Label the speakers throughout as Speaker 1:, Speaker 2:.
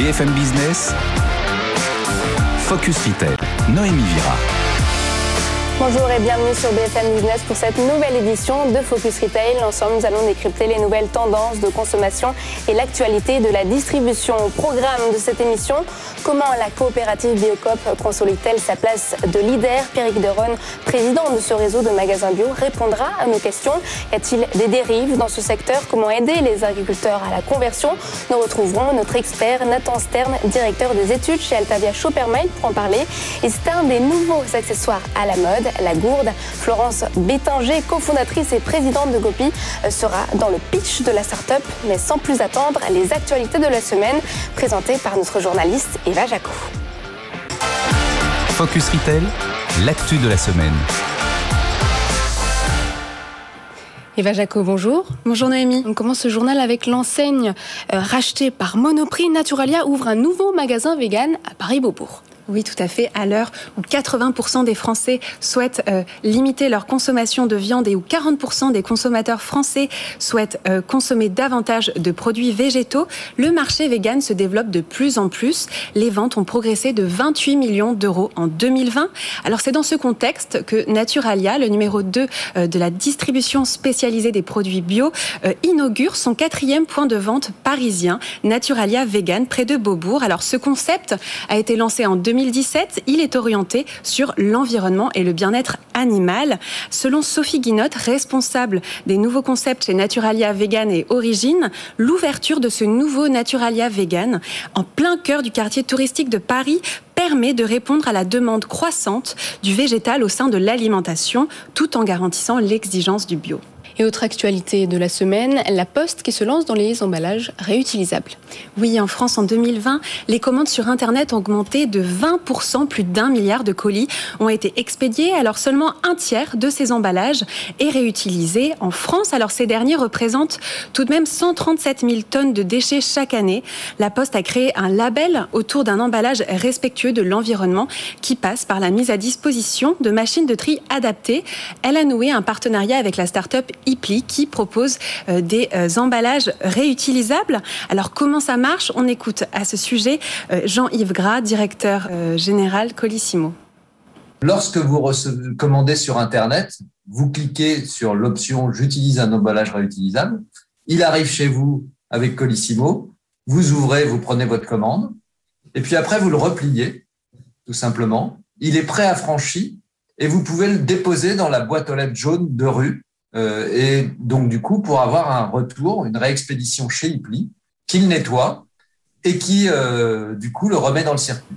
Speaker 1: BFM Business, Focus Retail, Noémie Vira.
Speaker 2: Bonjour et bienvenue sur BFM Business pour cette nouvelle édition de Focus Retail. Ensemble, nous allons décrypter les nouvelles tendances de consommation et l'actualité de la distribution. Au programme de cette émission, comment la coopérative Biocop consolide-t-elle sa place de leader Pierrick Deron, président de ce réseau de magasins bio, répondra à nos questions. Y a-t-il des dérives dans ce secteur? Comment aider les agriculteurs à la conversion? Nous retrouverons notre expert Nathan Stern, directeur des études chez Altavia Shoppermail pour en parler. Et c'est un des nouveaux accessoires à la mode la Gourde. Florence Bétanger, cofondatrice et présidente de Gopi, sera dans le pitch de la start-up. Mais sans plus attendre, les actualités de la semaine présentées par notre journaliste Eva Jaco.
Speaker 1: Focus Retail, l'actu de la semaine.
Speaker 2: Eva Jaco, bonjour.
Speaker 3: Bonjour Noémie.
Speaker 2: On commence ce journal avec l'enseigne euh, rachetée par Monoprix. Naturalia ouvre un nouveau magasin vegan à Paris-Beaubourg?
Speaker 3: Oui, tout à fait. À l'heure où 80% des Français souhaitent euh, limiter leur consommation de viande et où 40% des consommateurs français souhaitent euh, consommer davantage de produits végétaux, le marché vegan se développe de plus en plus. Les ventes ont progressé de 28 millions d'euros en 2020. Alors c'est dans ce contexte que Naturalia, le numéro 2 euh, de la distribution spécialisée des produits bio, inaugure son quatrième point de vente parisien, Naturalia Vegan, près de Beaubourg. Alors ce concept a été lancé en 2020 2017, il est orienté sur l'environnement et le bien-être animal. Selon Sophie Guinotte, responsable des nouveaux concepts chez Naturalia Vegan et Origine, l'ouverture de ce nouveau Naturalia Vegan en plein cœur du quartier touristique de Paris permet de répondre à la demande croissante du végétal au sein de l'alimentation tout en garantissant l'exigence du bio.
Speaker 2: Et autre actualité de la semaine, la Poste qui se lance dans les emballages réutilisables.
Speaker 3: Oui, en France, en 2020, les commandes sur Internet ont augmenté de 20%, plus d'un milliard de colis ont été expédiés. Alors seulement un tiers de ces emballages est réutilisé en France. Alors ces derniers représentent tout de même 137 000 tonnes de déchets chaque année. La Poste a créé un label autour d'un emballage respectueux de l'environnement qui passe par la mise à disposition de machines de tri adaptées. Elle a noué un partenariat avec la start-up qui propose euh, des euh, emballages réutilisables. Alors comment ça marche? On écoute à ce sujet euh, Jean-Yves Gras, directeur général Colissimo.
Speaker 4: Lorsque vous commandez sur Internet, vous cliquez sur l'option J'utilise un emballage réutilisable. Il arrive chez vous avec Colissimo. Vous ouvrez, vous prenez votre commande. Et puis après, vous le repliez, tout simplement. Il est prêt à franchi et vous pouvez le déposer dans la boîte aux lettres jaune de rue et donc, du coup, pour avoir un retour, une réexpédition chez Ipli, qu'il nettoie et qui, euh, du coup, le remet dans le circuit.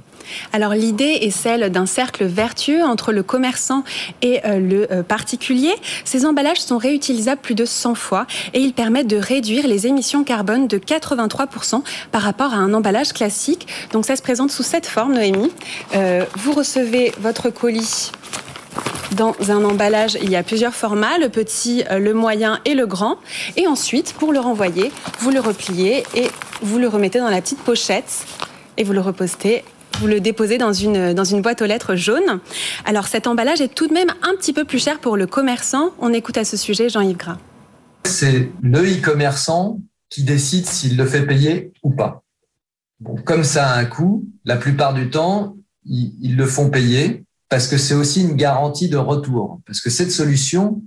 Speaker 3: Alors l'idée est celle d'un cercle vertueux entre le commerçant et euh, le particulier. Ces emballages sont réutilisables plus de 100 fois et ils permettent de réduire les émissions carbone de 83% par rapport à un emballage classique. Donc ça se présente sous cette forme, Noémie. vous recevez votre colis dans un emballage, il y a plusieurs formats, le petit, euh, le moyen et le grand. Et ensuite, pour le renvoyer, vous le repliez et vous le remettez dans la petite pochette et vous le repostez vous le déposez dans une, dans une boîte aux lettres jaune. Alors cet emballage est tout de même un petit peu plus cher pour le commerçant. On écoute à ce sujet Jean-Yves Gras.
Speaker 4: C'est le e-commerçant qui décide s'il le fait payer ou pas. Comme ça a un coût, la plupart du temps, ils le font payer parce que c'est aussi une garantie de retour. Parce que cette solution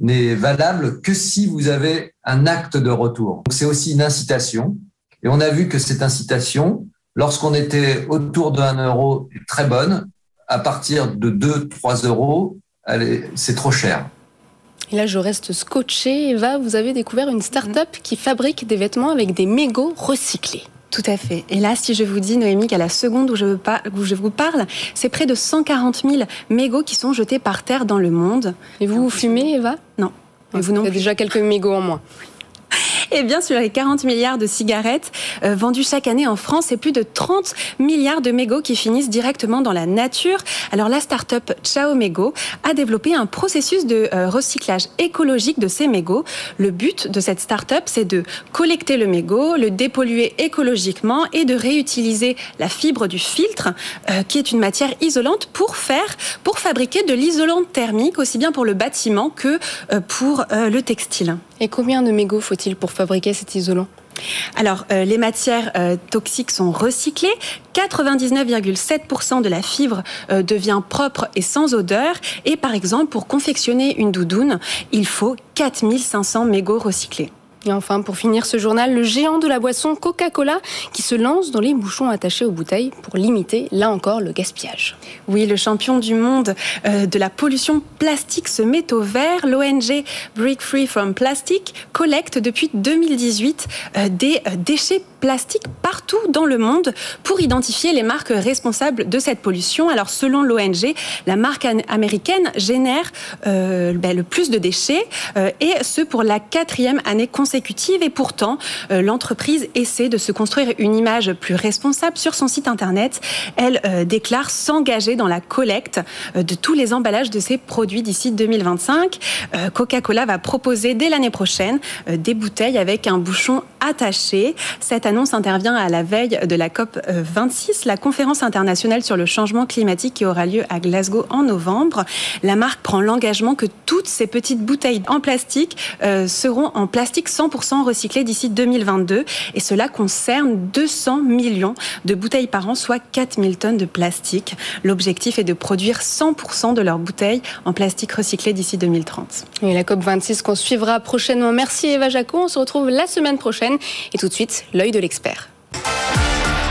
Speaker 4: n'est valable que si vous avez un acte de retour. C'est aussi une incitation. Et on a vu que cette incitation, lorsqu'on était autour de 1 euro, est très bonne. À partir de 2, 3 euros, c'est trop cher.
Speaker 2: Et là, je reste scotché. Eva, vous avez découvert une start-up qui fabrique des vêtements avec des mégots recyclés.
Speaker 3: Tout à fait. Et là, si je vous dis, Noémie, qu'à la seconde où je, vous parle, c'est près de 140 000 mégots qui sont jetés par terre dans le monde.
Speaker 2: Et vous, vous fumez, Eva?
Speaker 3: Non.
Speaker 2: Et vous non plus. déjà quelques mégots en moins.
Speaker 3: Et bien sur les 40 milliards de cigarettes euh, vendues chaque année en France, c'est plus de 30 milliards de mégots qui finissent directement dans la nature. Alors la start-up Ciao Mégots a développé un processus de euh, recyclage écologique de ces mégots. Le but de cette start-up, c'est de collecter le mégot, le dépolluer écologiquement et de réutiliser la fibre du filtre, euh, qui est une matière isolante, pour faire, pour fabriquer de l'isolant thermique, aussi bien pour le bâtiment que pour le textile.
Speaker 2: Et combien de mégots faut-il pour fabriquer cet isolant
Speaker 3: Alors, euh, les matières euh, toxiques sont recyclées. 99,7% de la fibre euh, devient propre et sans odeur. Et par exemple, pour confectionner une doudoune, il faut 4500 mégots recyclés.
Speaker 2: Et enfin, pour finir ce journal, le géant de la boisson Coca-Cola qui se lance dans les bouchons attachés aux bouteilles pour limiter, là encore, le gaspillage.
Speaker 3: Oui, le champion du monde euh, de la pollution plastique se met au vert. L'ONG Break Free from Plastic collecte depuis 2018 euh, des euh, déchets plastiques partout dans le monde pour identifier les marques responsables de cette pollution. Alors, selon l'ONG, la marque américaine génère ben, le plus de déchets et ce pour la quatrième année consécutive et pourtant, euh, l'entreprise essaie de se construire une image plus responsable sur son site internet. Elle euh, déclare s'engager dans la collecte euh, de tous les emballages de ses produits d'ici 2025. Coca-Cola va proposer dès l'année prochaine des bouteilles avec un bouchon attaché. Cette annonce intervient à la veille de la COP 26, la conférence internationale sur le changement climatique qui aura lieu à Glasgow en novembre. La marque prend l'engagement que toutes ces petites bouteilles en plastique seront en plastique 100% recyclés d'ici 2022 et cela concerne 200 millions de bouteilles par an, soit 4000 tonnes de plastique. L'objectif est de produire 100% de leurs bouteilles en plastique recyclé d'ici 2030.
Speaker 2: Et la COP26 qu'on suivra prochainement. Merci Eva Jaco, on se retrouve la semaine prochaine et tout de suite, l'œil de l'expert.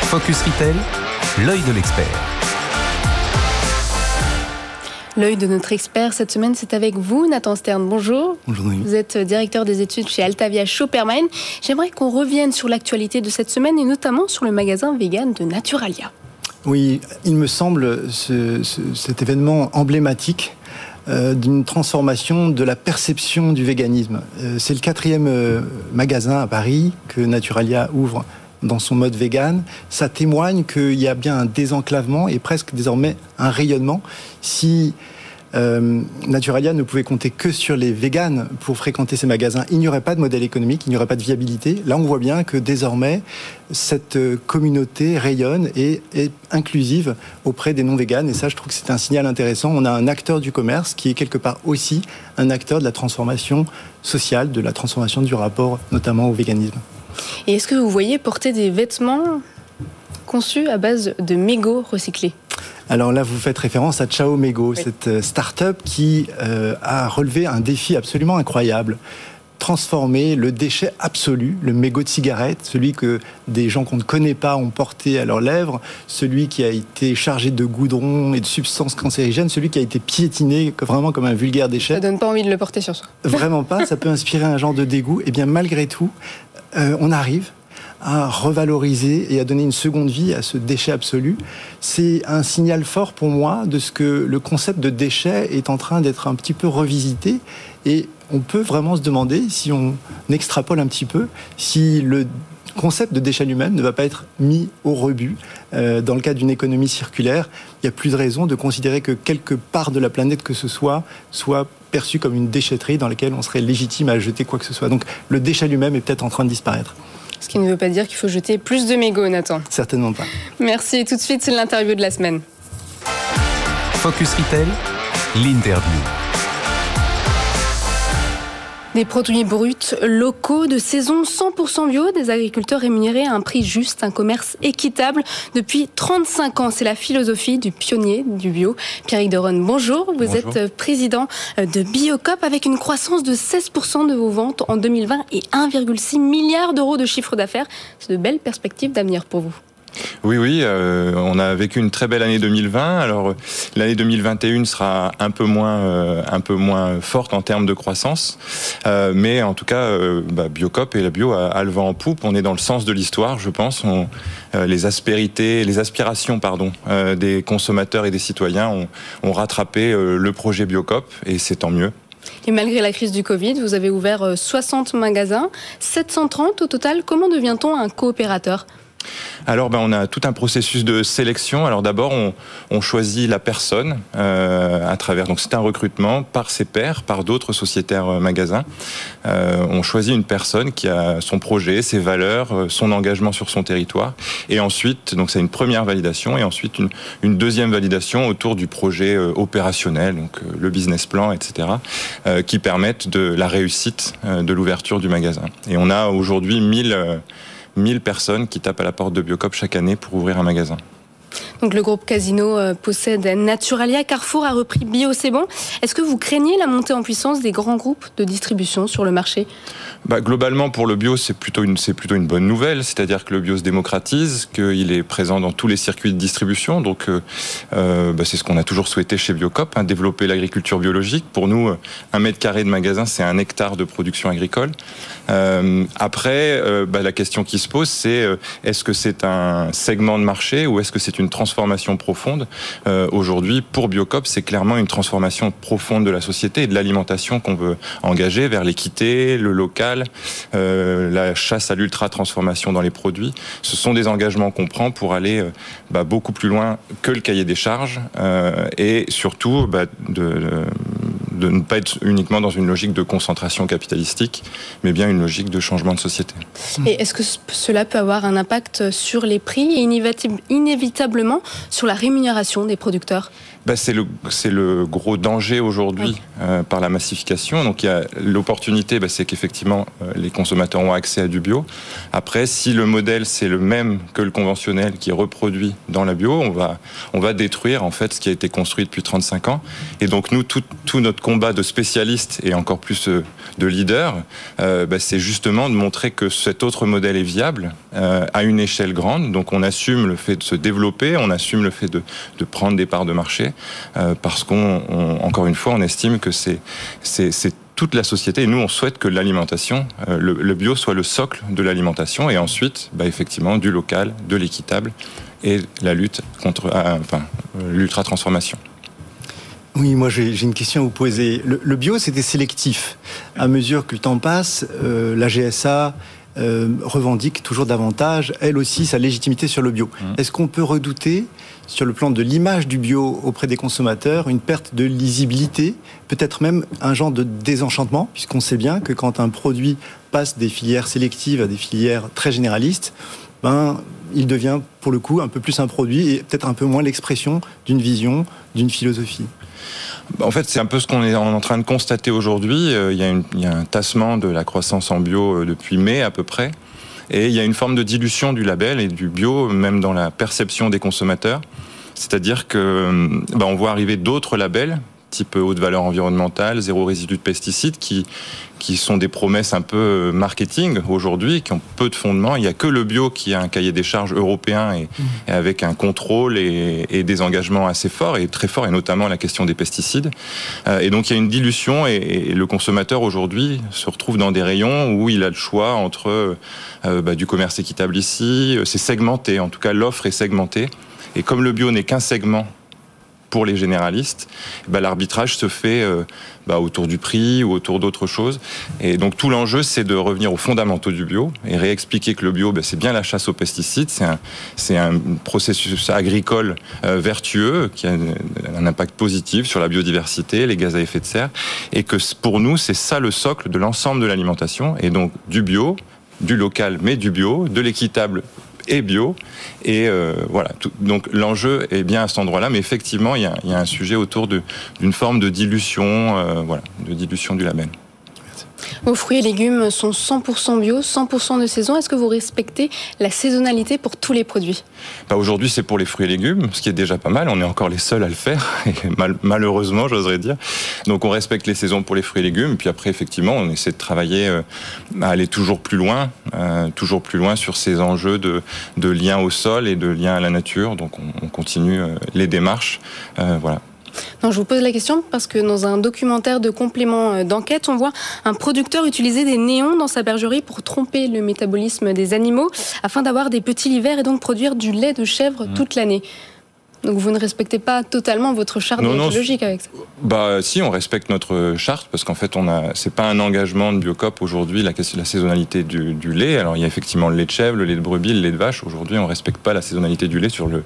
Speaker 1: Focus Retail, l'œil de l'expert.
Speaker 2: L'œil de notre expert cette semaine, c'est avec vous, Nathan Stern. Bonjour.
Speaker 5: Bonjour.
Speaker 2: Vous êtes directeur des études chez Altavia Shoppermine. J'aimerais qu'on revienne sur l'actualité de cette semaine et notamment sur le magasin vegan de Naturalia.
Speaker 5: Oui, il me semble cet événement emblématique euh, d'une transformation de la perception du véganisme. Euh, c'est le quatrième euh, magasin à Paris que Naturalia ouvre dans son mode vegan, ça témoigne qu'il y a bien un désenclavement et presque désormais un rayonnement. Si euh, Naturalia ne pouvait compter que sur les véganes pour fréquenter ces magasins, il n'y aurait pas de modèle économique, il n'y aurait pas de viabilité. Là, on voit bien que désormais, cette communauté rayonne et est inclusive auprès des non-véganes. Et ça, je trouve que c'est un signal intéressant. On a un acteur du commerce qui est quelque part aussi un acteur de la transformation sociale, de la transformation du rapport notamment au véganisme.
Speaker 2: Et est-ce que vous voyez porter des vêtements conçus à base de mégots recyclés?
Speaker 5: Alors là, vous faites référence à Chao Mego, cette euh, start-up qui euh, a relevé un défi absolument incroyable transformer le déchet absolu, le mégot de cigarette, celui que des gens qu'on ne connaît pas ont porté à leurs lèvres, celui qui a été chargé de goudron et de substances cancérigènes, celui qui a été piétiné vraiment comme un vulgaire déchet.
Speaker 2: Ça donne pas envie de le porter sur soi.
Speaker 5: Vraiment pas, ça peut inspirer un genre de dégoût. Et eh bien malgré tout, euh, on arrive à revaloriser et à donner une seconde vie à ce déchet absolu. C'est un signal fort pour moi de ce que le concept de déchet est en train d'être un petit peu revisité et on peut vraiment se demander, si on extrapole un petit peu, si le concept de déchet lui-même ne va pas être mis au rebut. Euh, dans le cadre d'une économie circulaire, il n'y a plus de raison de considérer que quelque part de la planète que ce soit soit perçu comme une déchetterie dans laquelle on serait légitime à jeter quoi que ce soit. Donc le déchet lui-même est peut-être en train de disparaître.
Speaker 2: Ce qui ne veut pas dire qu'il faut jeter plus de mégots, Nathan.
Speaker 5: Certainement pas.
Speaker 2: Merci. Tout de suite, c'est l'interview de la semaine.
Speaker 1: Focus Retail, l'interview.
Speaker 2: Des produits bruts, locaux, de saison 100% bio, des agriculteurs rémunérés à un prix juste, un commerce équitable. Depuis 35 ans, c'est la philosophie du pionnier du bio. Pierre Deron, bonjour. Vous êtes président de Biocop avec une croissance de 16% de vos ventes en 2020 et 1,6 milliard d'euros de chiffre d'affaires. C'est de belles perspectives d'avenir pour vous.
Speaker 6: Oui, oui, euh, on a vécu une très belle année 2020. Alors l'année 2021 sera un peu moins, euh, un peu moins forte en termes de croissance, euh, mais en tout cas, bah, Biocop et la bio a, le vent en poupe. On est dans le sens de l'histoire, je pense. les aspérités, les aspirations, pardon, des consommateurs et des citoyens ont, ont rattrapé le projet Biocop, et c'est tant mieux.
Speaker 2: Et malgré la crise du Covid, vous avez ouvert 60 magasins, 730 au total. Comment devient-on un coopérateur?
Speaker 6: Alors, ben, on a tout un processus de sélection. Alors d'abord, on, choisit la personne euh, à travers. Donc c'est un recrutement par ses pairs, par d'autres sociétaires euh, magasins. Euh, on choisit une personne qui a son projet, ses valeurs, son engagement sur son territoire. Et ensuite, donc c'est une première validation, et ensuite une, une, deuxième validation autour du projet opérationnel, donc le business plan, etc., qui permettent de la réussite de l'ouverture du magasin. Et on a aujourd'hui 1000 1000 personnes qui tapent à la porte de Biocop chaque année pour ouvrir un magasin.
Speaker 2: Donc le groupe Casino euh, possède Naturalia, Carrefour a repris Bio, c'est bon. Est-ce que vous craignez la montée en puissance des grands groupes de distribution sur le marché?
Speaker 6: Bah, Globalement, pour le bio, c'est plutôt, une, plutôt une bonne nouvelle, c'est-à-dire que le bio se démocratise, qu'il est présent dans tous les circuits de distribution. Donc euh, euh bah, c'est ce qu'on a toujours souhaité chez Biocop, hein, développer l'agriculture biologique. Pour nous, un mètre carré de magasin, c'est un hectare de production agricole. Après, bah, la question qui se pose, c'est est-ce que c'est un segment de marché ou est-ce que c'est une transformation profonde Aujourd'hui, pour Biocop, c'est clairement une transformation profonde de la société et de l'alimentation qu'on veut engager vers l'équité, le local, euh, la chasse à l'ultra-transformation dans les produits. Ce sont des engagements qu'on prend pour aller euh, bah, beaucoup plus loin que le cahier des charges euh, et surtout bah, de ne pas être uniquement dans une logique de concentration capitalistique, mais bien une logique de changement de société.
Speaker 2: Et est-ce que cela peut avoir un impact sur les prix et inévitablement sur la rémunération des producteurs?
Speaker 6: Bah, c'est le c'est le gros danger aujourd'hui euh, par la massification. Donc il y a l'opportunité, bah, c'est qu'effectivement euh, les consommateurs ont accès à du bio. Après, si le modèle c'est le même que le conventionnel qui est reproduit dans la bio, on va on va détruire en fait ce qui a été construit depuis 35 ans. Et donc nous tout, tout notre combat de spécialistes et encore plus euh, de leaders, euh, bah, c'est justement de montrer que cet autre modèle est viable euh, à une échelle grande. Donc on assume le fait de se développer, on assume le fait de, de prendre des parts de marché euh, parce qu'on, encore une fois, on estime que c'est c'est toute la société. Et nous, on souhaite que l'alimentation, euh, le, bio soit le socle de l'alimentation, et ensuite, bah, effectivement, du local, de l'équitable et la lutte contre, euh, enfin, l'ultra transformation.
Speaker 5: Oui, moi j'ai une question à vous poser. Le, bio, c'était sélectif. À mesure que le temps passe, la GSA euh, revendique toujours davantage, elle aussi, sa légitimité sur le bio. Mmh. Est-ce qu'on peut redouter, sur le plan de l'image du bio auprès des consommateurs, une perte de lisibilité, peut-être même un genre de désenchantement, puisqu'on sait bien que quand un produit passe des filières sélectives à des filières très généralistes, ben, il devient pour le coup un peu plus un produit et peut-être un peu moins l'expression d'une vision, d'une philosophie?
Speaker 6: En fait, c'est un peu ce qu'on est en train de constater aujourd'hui. Euh, il, y a un tassement de la croissance en bio euh, depuis mai à peu près. Et il y a une forme de dilution du label et du bio, même dans la perception des consommateurs. C'est-à-dire que ben, on voit arriver d'autres labels type haute valeur environnementale, zéro résidu de pesticides, qui, qui sont des promesses un peu euh, marketing aujourd'hui, qui ont peu de fondement. Il n'y a que le bio qui a un cahier des charges européen et, mmh. et avec un contrôle et, et, des engagements assez forts et très forts, et notamment la question des pesticides. Euh, et donc il y a une dilution et, et le consommateur aujourd'hui se retrouve dans des rayons où il a le choix entre euh, bah, du commerce équitable ici, c'est segmenté, en tout cas l'offre est segmentée. Et comme le bio n'est qu'un segment pour les généralistes, bah, l'arbitrage se fait euh, bah, autour du prix ou autour d'autres choses. Et donc tout l'enjeu, c'est de revenir aux fondamentaux du bio et réexpliquer que le bio, bah, c'est bien la chasse aux pesticides, c'est un, c'est un processus agricole euh, vertueux qui a un impact positif sur la biodiversité, les gaz à effet de serre, et que pour nous, c'est ça le socle de l'ensemble de l'alimentation, et donc du bio, du local mais du bio, de l'équitable et bio. Et euh, voilà. Donc l'enjeu est bien à cet endroit-là, mais effectivement, il y a, un sujet autour d'une forme de dilution, euh, de dilution du label.
Speaker 2: Vos fruits et légumes sont 100% bio, 100% de saison. Est-ce que vous respectez la saisonnalité pour tous les produits?
Speaker 6: Bah Aujourd'hui, c'est pour les fruits et légumes, ce qui est déjà pas mal. On est encore les seuls à le faire, malheureusement, j'oserais dire. Donc, on respecte les saisons pour les fruits et légumes. Puis après, effectivement, on essaie de travailler euh, à aller toujours plus loin, euh, toujours plus loin sur ces enjeux de, lien au sol et de lien à la nature. Donc, on, on continue euh, les démarches. Voilà.
Speaker 2: Non, je vous pose la question parce que dans un documentaire de complément euh, d'enquête, on voit un producteur utiliser des néons dans sa bergerie pour tromper le métabolisme des animaux afin d'avoir des petits hivers et donc produire du lait de chèvre mmh. toute l'année. Donc vous ne respectez pas totalement votre charte biologique avec ça
Speaker 6: Bah si, on respecte notre charte parce qu'en fait, on a, c'est pas un engagement de Biocop aujourd'hui la, la saisonnalité du, du, lait. Alors il y a effectivement le lait de chèvre, le lait de brebis, le lait de vache. Aujourd'hui, on respecte pas la saisonnalité du lait sur le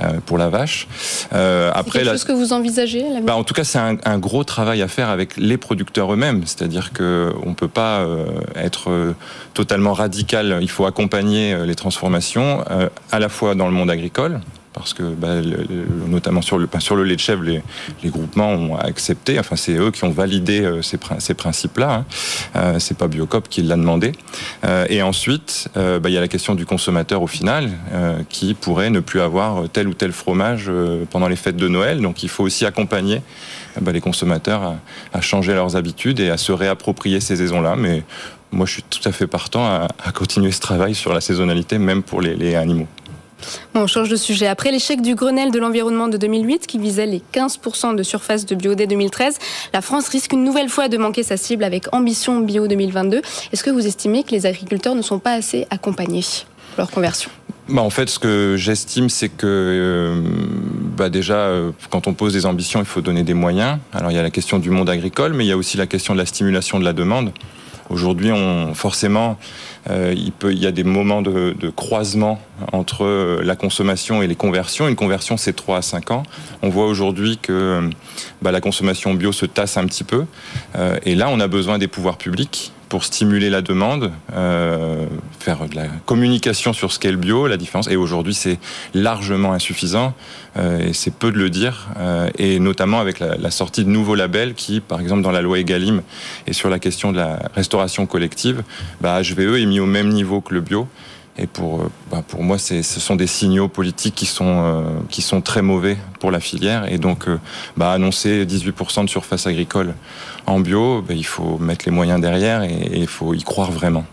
Speaker 6: euh, pour la vache.
Speaker 2: Euh, après, quelque chose que vous envisagez
Speaker 6: bah, En tout cas, c'est un, un, gros travail à faire avec les producteurs eux-mêmes. C'est-à-dire que on peut pas euh, être euh, totalement radical. Il faut accompagner les transformations à la fois dans le monde agricole, parce que bah, notamment sur le, lait de chèvre, les, groupements ont accepté, enfin c'est eux qui ont validé euh, ces, principes-là, hein. euh, c'est pas Biocop qui l'a demandé. Euh, et ensuite, bah, il y a la question du consommateur au final, qui pourrait ne plus avoir tel ou tel fromage pendant les fêtes de Noël, donc il faut aussi accompagner bah, les consommateurs à, changer leurs habitudes et à se réapproprier ces saisons-là, mais moi je suis tout à fait partant à, continuer ce travail sur la saisonnalité, même pour les animaux
Speaker 2: on change de sujet. Après l'échec du Grenelle de l'environnement de 2008, qui visait les 15% de surface de bio dès 2013, la France risque une nouvelle fois de manquer sa cible avec Ambition Bio 2022. Est-ce que vous estimez que les agriculteurs ne sont pas assez accompagnés pour leur conversion?
Speaker 6: Bah en fait, ce que j'estime, c'est que euh, bah déjà, euh, quand on pose des ambitions, il faut donner des moyens. Alors, il y a la question du monde agricole, mais il y a aussi la question de la stimulation de la demande. Aujourd'hui, on, forcément, euh, il, peut, il y a des moments de, de, croisement entre euh, la consommation et les conversions. Une conversion, c'est 3 à 5 ans. On voit aujourd'hui que bah, la consommation bio se tasse un petit peu. Euh, et là, on a besoin des pouvoirs publics pour stimuler la demande, euh, faire de la communication sur ce qu'est le bio, la différence. Et aujourd'hui, c'est largement insuffisant, euh, et c'est peu de le dire, euh, et notamment avec la, sortie de nouveaux labels qui, par exemple, dans la loi Egalim et sur la question de la restauration collective, bah, HVE est mis au même niveau que le bio. Et pour, euh, bah pour moi, ce sont des signaux politiques qui sont, euh, qui sont très mauvais pour la filière. Et donc, euh, bah, annoncer 18% de surface agricole en bio, bah, il faut mettre les moyens derrière et, il faut y croire vraiment.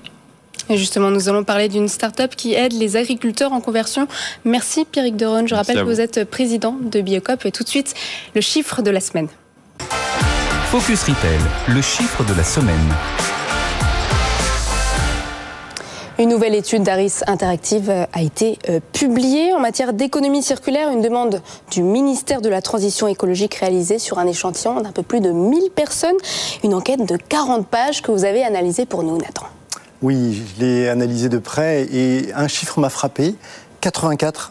Speaker 2: Et justement, nous allons parler d'une start-up qui aide les agriculteurs en conversion. Merci Pierrick Deron. Je rappelle que vous êtes président de Biocop. Et tout de suite, le chiffre de la semaine.
Speaker 1: Focus Retail, le chiffre de la semaine.
Speaker 2: Une nouvelle étude d'Aris Interactive euh, a été euh, publiée. En matière d'économie circulaire, une demande du ministère de la Transition écologique réalisée sur un échantillon d'un peu plus de 1000 personnes, une enquête de 40 pages que vous avez analysée pour nous, Nathan.
Speaker 5: Oui, je l'ai analysée de près et un chiffre m'a frappé, 84%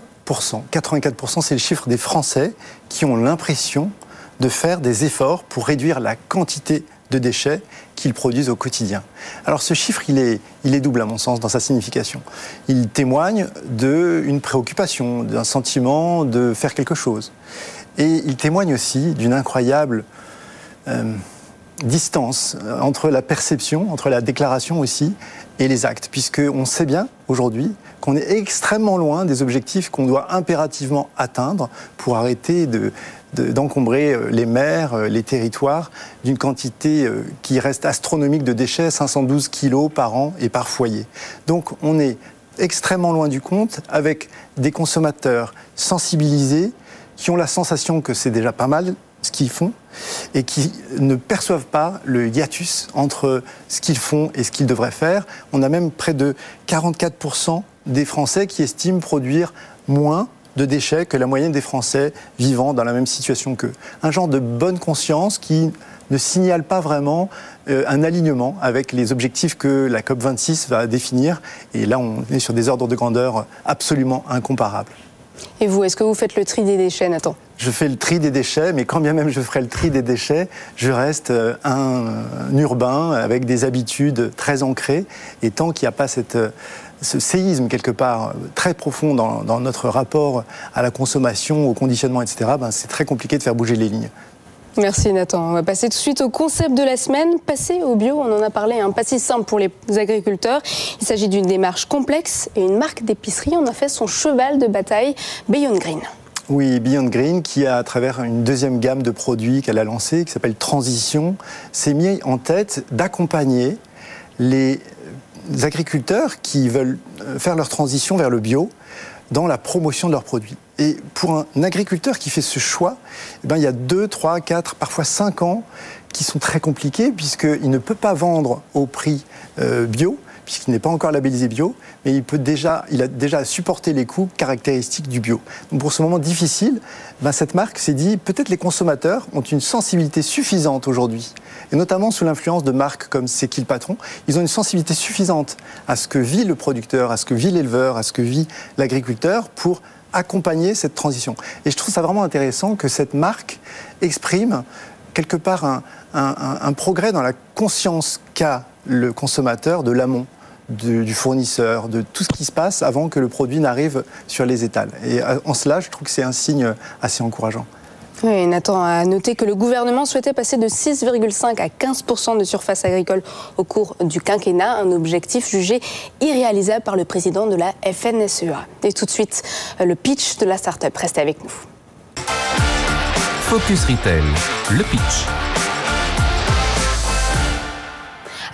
Speaker 5: 84%, c'est le chiffre des Français qui ont l'impression de faire des efforts pour réduire la quantité de déchets qu'ils produisent au quotidien. Alors ce chiffre, il est, il est double à mon sens dans sa signification. Il témoigne d'une préoccupation, d'un sentiment de faire quelque chose. Et il témoigne aussi d'une incroyable euh, distance entre la perception, entre la déclaration aussi, et les actes, puisqu'on sait bien aujourd'hui qu'on est extrêmement loin des objectifs qu'on doit impérativement atteindre pour arrêter de, d'encombrer euh, les mers, euh, les territoires d'une quantité euh, qui reste astronomique de déchets, 512 kilos par an et par foyer. Donc on est extrêmement loin du compte avec des consommateurs sensibilisés qui ont la sensation que c'est déjà pas mal ce qu'ils font et qui ne perçoivent pas le hiatus entre ce qu'ils font et ce qu'ils devraient faire. On a même près de 44% des Français qui estiment produire moins de déchets que la moyenne des Français vivant dans la même situation qu'eux. Un genre de bonne conscience qui ne signale pas vraiment euh, un alignement avec les objectifs que la COP26 va définir. Et là, on est sur des ordres de grandeur absolument incomparables.
Speaker 2: Et vous, est-ce que vous faites le tri des déchets, Nathan?
Speaker 5: Je fais le tri des déchets, mais quand bien même je ferai le tri des déchets, je reste euh, un, un urbain avec des habitudes très ancrées. Et tant qu'il n'y a pas cette ce séisme quelque part très profond dans, notre rapport à la consommation, au conditionnement, etc., ben, c'est très compliqué de faire bouger les lignes.
Speaker 2: Merci Nathan. On va passer tout de suite au concept de la semaine. Passer au bio, on en a parlé, un hein. pas si simple pour les agriculteurs. Il s'agit d'une démarche complexe et une marque d'épicerie en a fait son cheval de bataille, Beyond Green.
Speaker 5: Oui, Beyond Green, qui a, à travers une deuxième gamme de produits qu'elle a lancée, qui s'appelle Transition, s'est mis en tête d'accompagner les agriculteurs qui veulent euh, faire leur transition vers le bio dans la promotion de leurs produits. Et pour un agriculteur qui fait ce choix, eh ben, il y a 2, 3, 4, parfois 5 ans qui sont très compliqués puisqu'il ne peut pas vendre au prix euh, bio puisqu'il n'est pas encore labellisé bio, mais il, peut déjà, il a déjà supporté les coûts caractéristiques du bio. Donc pour ce moment difficile, ben cette marque s'est dit peut-être les consommateurs ont une sensibilité suffisante aujourd'hui, et notamment sous l'influence de marques comme C'est qui le patron, ils ont une sensibilité suffisante à ce que vit le producteur, à ce que vit l'éleveur, à ce que vit l'agriculteur pour accompagner cette transition. Et je trouve ça vraiment intéressant que cette marque exprime quelque part un, un, progrès dans la conscience qu'a le consommateur de l'amont. Du, fournisseur, de tout ce qui se passe avant que le produit n'arrive sur les étals. Et euh, en cela, je trouve que c'est un signe assez encourageant.
Speaker 2: Oui, Nathan a noté que le gouvernement souhaitait passer de 6,5 à 15% de surface agricole au cours du quinquennat, un objectif jugé irréalisable par le président de la FNSEA. Et tout de suite, le pitch de la start-up. Restez avec nous.
Speaker 1: Focus Retail, le pitch.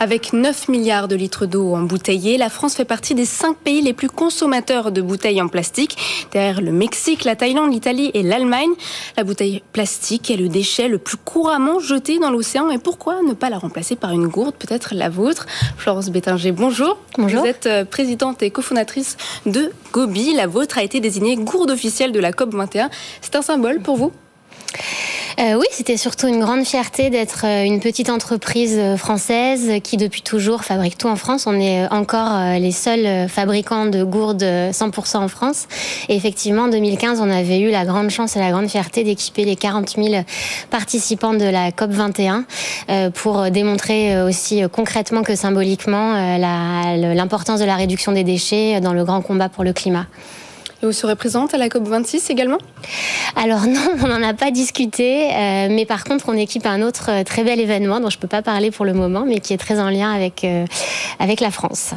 Speaker 2: Avec 9 milliards de litres d'eau embouteillée, la France fait partie des 5 pays les plus consommateurs de bouteilles en plastique, derrière le Mexique, la Thaïlande, l'Italie et l'Allemagne. La bouteille plastique est le déchet le plus couramment jeté dans l'océan. Et pourquoi ne pas la remplacer par une gourde, peut-être la vôtre? Florence Bétinger, bonjour.
Speaker 7: Bonjour.
Speaker 2: Vous êtes euh, présidente et cofondatrice de Gobi. La vôtre a été désignée gourde officielle de la COP 21. C'est un symbole pour vous?
Speaker 7: Euh, oui, c'était surtout une grande fierté d'être euh, une petite entreprise euh, française qui depuis toujours fabrique tout en France. On est encore les seuls fabricants de gourdes 100% en France. Et effectivement, en 2015, on avait eu la grande chance et la grande fierté d'équiper les 40 000 participants de la COP 21 pour démontrer aussi concrètement que symboliquement l'importance de la réduction des déchets dans le grand combat pour le climat.
Speaker 2: Et vous serez présente à la COP26 également?
Speaker 7: Alors non, on n'en a pas discuté, euh, mais par contre on équipe un autre euh, très bel événement dont je ne peux pas parler pour le moment, mais qui est très en lien avec, euh, avec la France.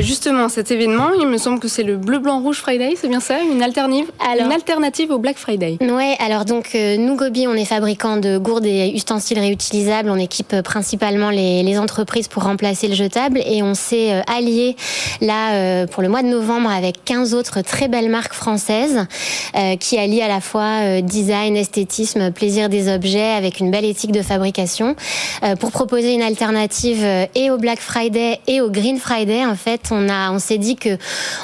Speaker 2: Justement, cet événement, il me semble que c'est le Bleu Blanc Rouge Friday, c'est bien ça? Une alternative, une alternative au Black Friday.
Speaker 7: Oui, alors donc nous Gobi, on est fabricant de gourdes et ustensiles réutilisables, on équipe principalement les, les entreprises pour remplacer le jetable. Et on s'est allié là pour le mois de novembre avec 15 autres très belles marques française euh, qui allie à la fois euh, design, esthétisme, plaisir des objets avec une belle éthique de fabrication euh, pour proposer une alternative et au Black Friday et au Green Friday. En fait, on a, on s'est dit que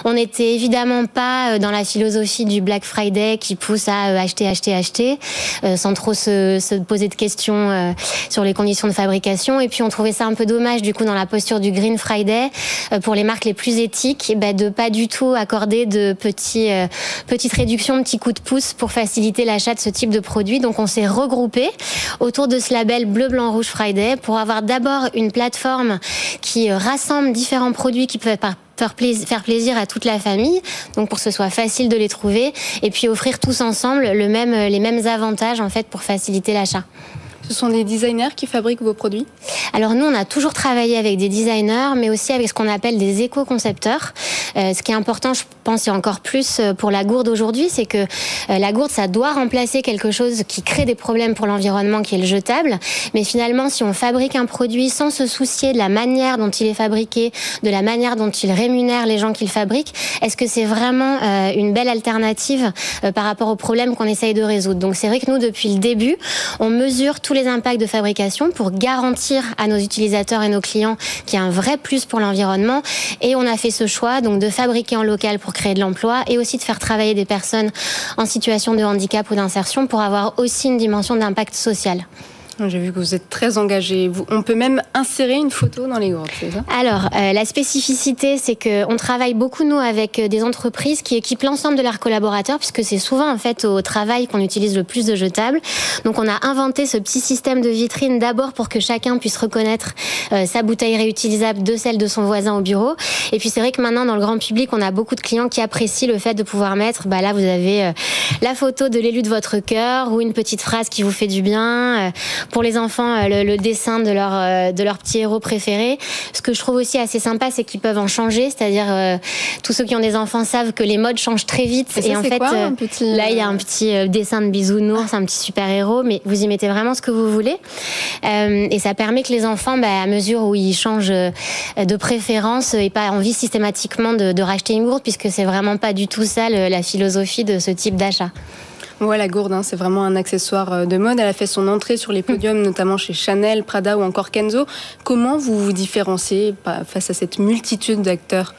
Speaker 7: on n'était évidemment pas dans la philosophie du Black Friday qui pousse à acheter, acheter, acheter, sans trop se, se, poser de questions sur les conditions de fabrication. Et puis on trouvait ça un peu dommage du coup dans la posture du Green Friday pour les marques les plus éthiques, bah, de pas du tout accorder de petits euh, petite réduction, petit coup de pouce pour faciliter l'achat de ce type de produit. Donc on s'est regroupé autour de ce label bleu, blanc, rouge Friday pour avoir d'abord une plateforme qui euh, rassemble différents produits qui peuvent faire plaisir, à toute la famille, donc pour que ce soit facile de les trouver, et puis offrir tous ensemble le même, les mêmes avantages en fait pour faciliter l'achat.
Speaker 2: Ce sont des designers qui fabriquent vos produits
Speaker 7: Alors nous, on a toujours travaillé avec des designers, mais aussi avec ce qu'on appelle des éco-concepteurs. Euh, ce qui est important, je pense, et encore plus euh, pour la gourde aujourd'hui, c'est que euh, la gourde, ça doit remplacer quelque chose qui crée des problèmes pour l'environnement, qui est le jetable. Mais finalement, si on fabrique un produit sans se soucier de la manière dont il est fabriqué, de la manière dont il rémunère les gens qui le fabriquent, est-ce que c'est vraiment une belle alternative par rapport aux problèmes qu'on essaye de résoudre? Donc c'est vrai que nous, depuis le début, on mesure tous les impacts de fabrication pour garantir à nos utilisateurs et nos clients qu'il y a un vrai plus pour l'environnement. Et on a fait ce choix donc de fabriquer en local pour créer de l'emploi et aussi de faire travailler des personnes en situation de handicap ou d'insertion pour avoir aussi une dimension d'impact social.
Speaker 2: J'ai vu que vous êtes très engagé. On peut même insérer une photo dans les gourdes, c'est ça?
Speaker 7: Alors, euh, la spécificité, c'est qu'on travaille beaucoup, nous, avec euh, des entreprises qui équipent l'ensemble de leurs collaborateurs, puisque c'est souvent, en fait, au travail qu'on utilise le plus de jetables. Donc, on a inventé ce petit système de vitrine d'abord pour que chacun puisse reconnaître euh, sa bouteille réutilisable de celle de son voisin au bureau. Et puis, c'est vrai que maintenant, dans le grand public, on a beaucoup de clients qui apprécient le fait de pouvoir mettre, bah là, vous avez la photo de l'élu de votre cœur ou une petite phrase qui vous fait du bien pour les enfants euh, le, dessin de leur euh, de leur petit héros préféré. Ce que je trouve aussi assez sympa, c'est qu'ils peuvent en changer, c'est-à-dire euh, tous ceux qui ont des enfants savent que les modes changent très vite.
Speaker 2: Et, en fait, là
Speaker 7: il y a un petit dessin de bisounours, un petit super héros, mais vous y mettez vraiment ce que vous voulez, et ça permet que les enfants, bah, à mesure où ils changent de préférence, et pas envie systématiquement de, de racheter une gourde, puisque c'est vraiment pas du tout ça la philosophie de ce type d'achat.
Speaker 2: Ouais, la gourde, hein, c'est vraiment un accessoire euh, de mode. Elle a fait son entrée sur les podiums, notamment chez Chanel, Prada ou encore Kenzo. Comment vous vous différenciez face à cette multitude d'acteurs?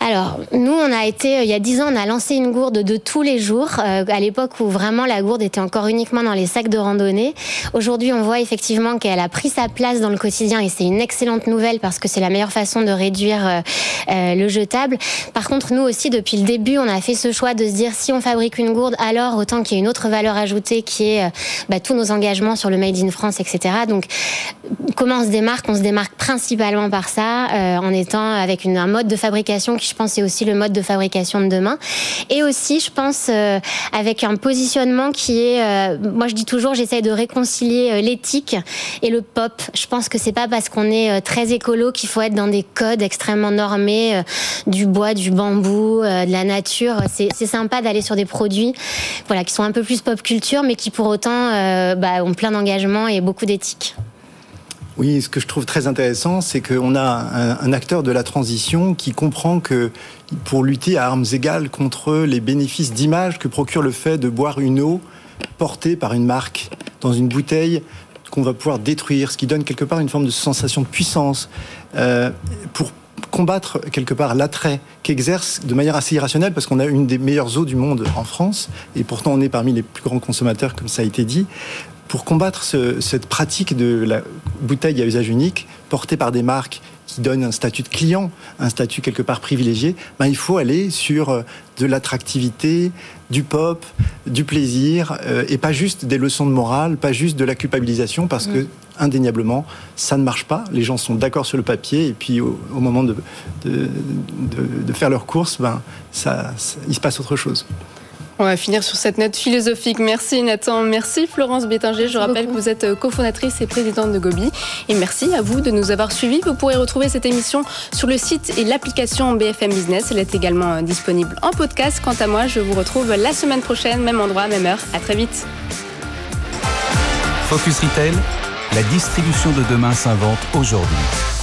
Speaker 7: Alors, nous, on a été, euh, il y a dix ans, on a lancé une gourde de tous les jours, euh, à l'époque où vraiment la gourde était encore uniquement dans les sacs de randonnée. Aujourd'hui, on voit effectivement qu'elle a pris sa place dans le quotidien et c'est une excellente nouvelle parce que c'est la meilleure façon de réduire euh, le jetable. Par contre, nous aussi, depuis le début, on a fait ce choix de se dire si on fabrique une gourde, alors autant qu'il y ait une autre valeur ajoutée qui est bah, tous nos engagements sur le Made in France, etc. Donc, comment on se démarque? On se démarque principalement par ça, en étant avec un mode de fabrication qui, je pense, est aussi le mode de fabrication de demain. Et aussi, je pense, euh, avec un positionnement qui est, euh, moi je dis toujours, j'essaye de réconcilier euh, l'éthique et le pop. Je pense que c'est pas parce qu'on est très écolo qu'il faut être dans des codes extrêmement normés, du bois, du bambou, de la nature. C'est sympa d'aller sur des produits, voilà, qui sont un peu plus pop culture, mais qui pour autant bah, ont plein d'engagement et beaucoup d'éthique.
Speaker 5: Oui, ce que je trouve très intéressant, c'est qu'on a un, acteur de la transition qui comprend que pour lutter à armes égales contre les bénéfices d'image que procure le fait de boire une eau portée par une marque dans une bouteille qu'on va pouvoir détruire, ce qui donne quelque part une forme de sensation de puissance, euh, pour combattre quelque part l'attrait qu'exerce de manière assez irrationnelle, parce qu'on a une des meilleures eaux du monde en France, et pourtant on est parmi les plus grands consommateurs, comme ça a été dit, pour combattre cette pratique de la bouteille à usage unique portée par des marques qui donnent un statut de client, un statut quelque part privilégié, ben il faut aller sur euh, de l'attractivité, du pop, du plaisir, euh, et pas juste des leçons de morale, pas juste de la culpabilisation, parce que indéniablement, ça ne marche pas. Les gens sont d'accord sur le papier, et puis au, moment de, de, de, faire leurs courses, ben, ça, il se passe autre chose.
Speaker 2: On va finir sur cette note philosophique. Merci Nathan, merci Florence Bétinger. Je rappelle que vous êtes euh, cofondatrice et présidente de Gobi. Et merci à vous de nous avoir suivis. Vous pourrez retrouver cette émission sur le site et l'application BFM Business. Elle est également euh, disponible en podcast. Quant à moi, je vous retrouve la semaine prochaine, même endroit, même heure. À très vite.
Speaker 1: Focus Retail, la distribution de demain s'invente aujourd'hui.